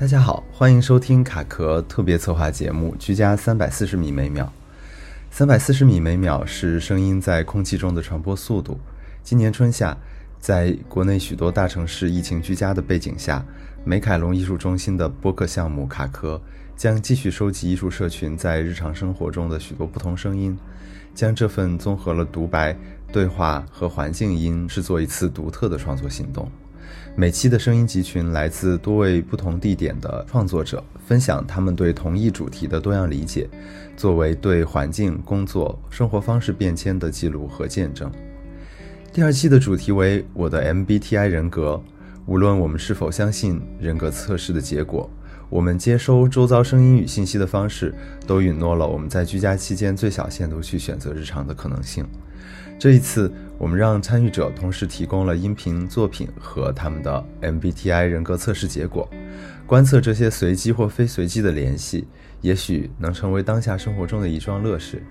大家好，欢迎收听卡壳特别策划节目《居家三百四十米每秒》。三百四十米每秒是声音在空气中的传播速度。今年春夏，在国内许多大城市疫情居家的背景下，美凯龙艺术中心的播客项目卡壳将继续收集艺术社群在日常生活中的许多不同声音，将这份综合了独白、对话和环境音制作一次独特的创作行动。每期的声音集群来自多位不同地点的创作者，分享他们对同一主题的多样理解，作为对环境、工作、生活方式变迁的记录和见证。第二期的主题为“我的 MBTI 人格”。无论我们是否相信人格测试的结果，我们接收周遭声音与信息的方式，都允诺了我们在居家期间最小限度去选择日常的可能性。这一次，我们让参与者同时提供了音频作品和他们的 MBTI 人格测试结果，观测这些随机或非随机的联系，也许能成为当下生活中的一桩乐事。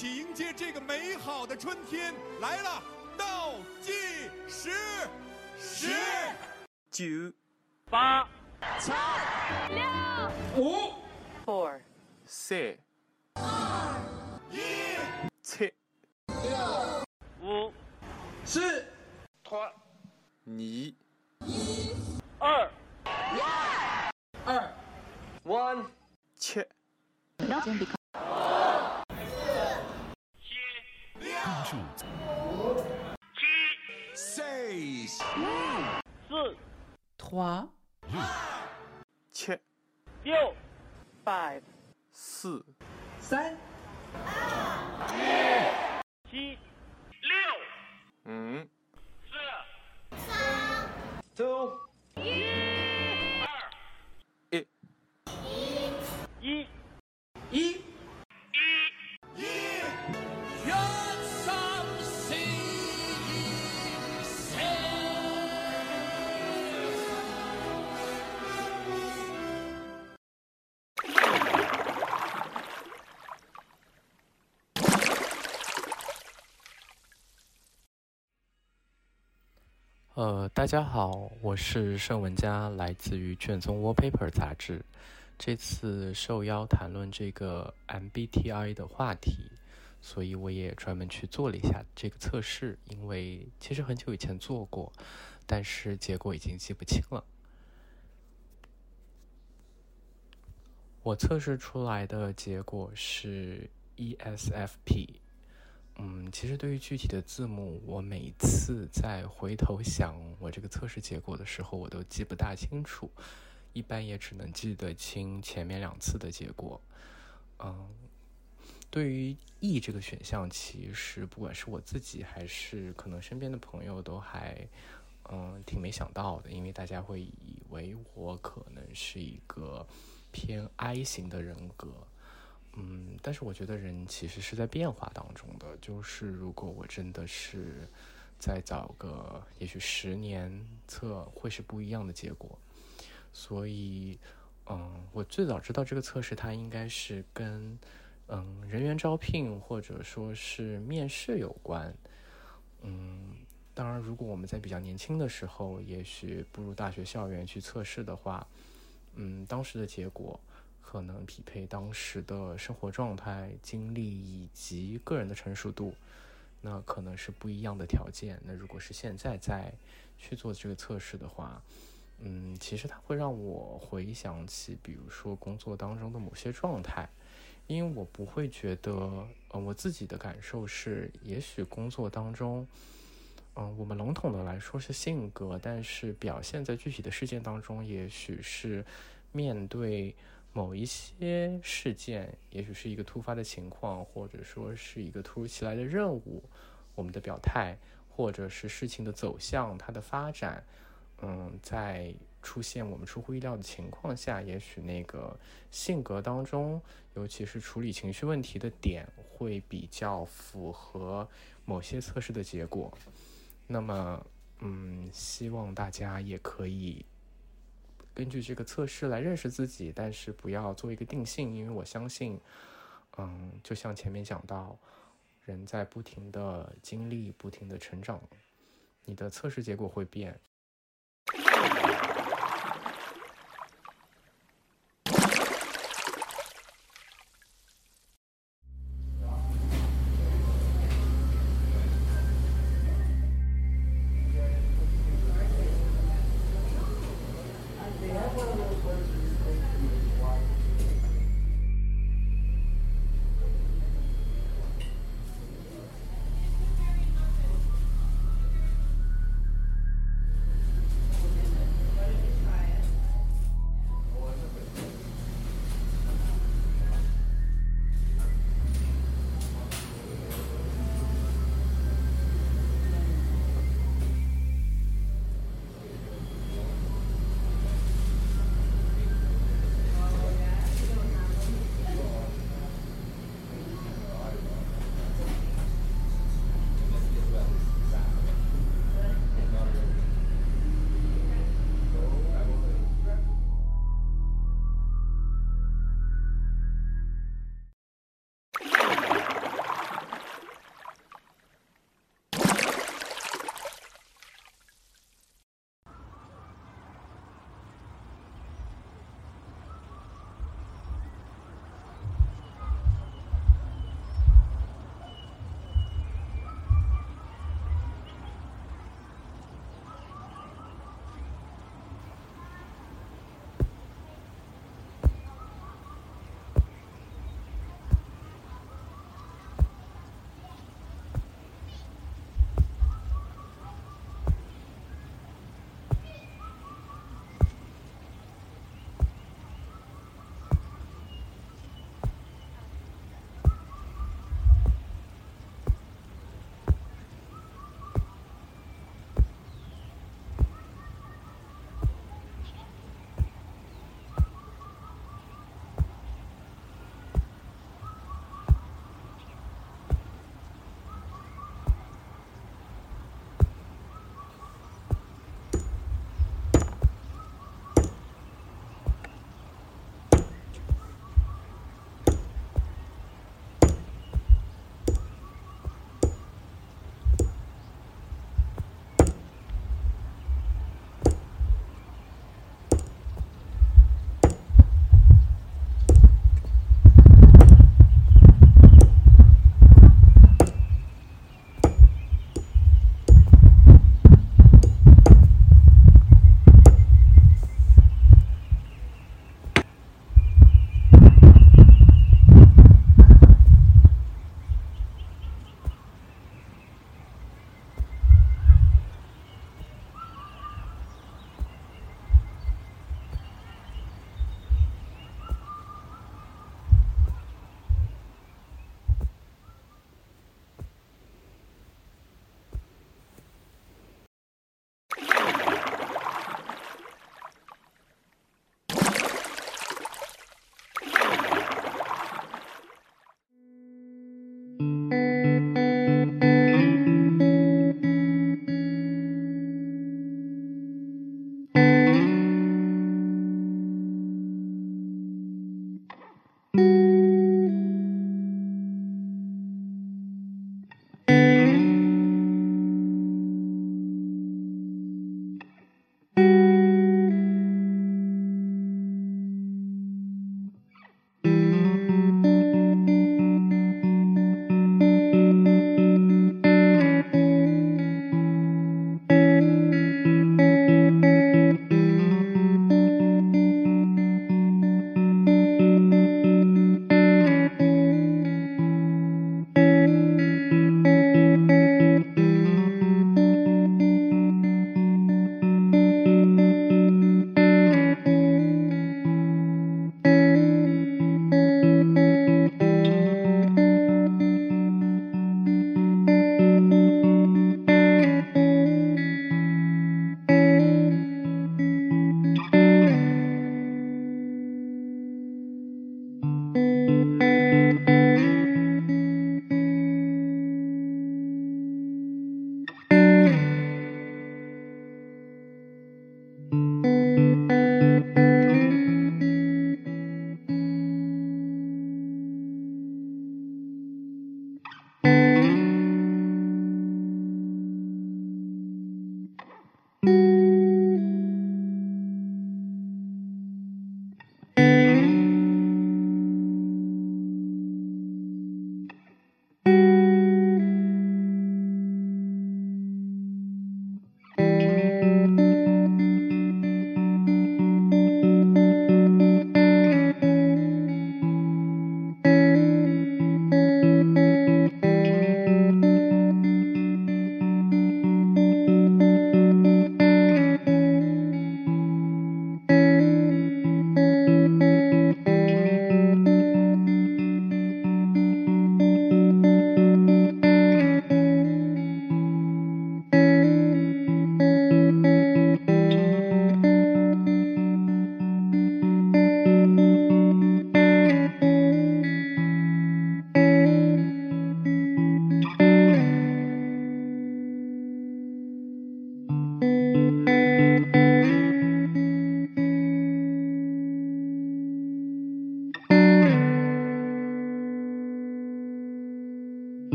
起迎接这个美好的春天来了。倒计时，十、九、八、七、六、五、four、三、一、七、五、四、trois、二、二、二、one、七、八七，六。五四，三，二，一，七，六，五。大家好，我是盛文佳，来自于卷宗 Wallpaper 杂志。这次受邀谈论这个 MBTI 的话题，所以我也专门去做了一下这个测试，因为其实很久以前做过，但是结果已经记不清了。我测试出来的结果是 ESFP。嗯，其实对于具体的字母，我每次在回头想我这个测试结果的时候，我都记不大清楚，一般也只能记得清前面两次的结果。嗯，对于 E 这个选项，其实不管是我自己还是可能身边的朋友，都还嗯挺没想到的，因为大家会以为我可能是一个偏 I 型的人格。嗯，但是我觉得人其实是在变化当中的。就是如果我真的是再早个，也许十年测会是不一样的结果。所以，嗯，我最早知道这个测试，它应该是跟嗯人员招聘或者说是面试有关。嗯，当然，如果我们在比较年轻的时候，也许步入大学校园去测试的话，嗯，当时的结果。可能匹配当时的生活状态、经历以及个人的成熟度，那可能是不一样的条件。那如果是现在再去做这个测试的话，嗯，其实它会让我回想起，比如说工作当中的某些状态，因为我不会觉得，呃，我自己的感受是，也许工作当中，嗯，我们笼统的来说是性格，但是表现在具体的事件当中，也许是面对。某一些事件，也许是一个突发的情况，或者说是一个突如其来的任务，我们的表态，或者是事情的走向、它的发展，嗯，在出现我们出乎意料的情况下，也许那个性格当中，尤其是处理情绪问题的点，会比较符合某些测试的结果。那么，嗯，希望大家也可以。根据这个测试来认识自己，但是不要做一个定性，因为我相信，嗯，就像前面讲到，人在不停的经历、不停的成长，你的测试结果会变。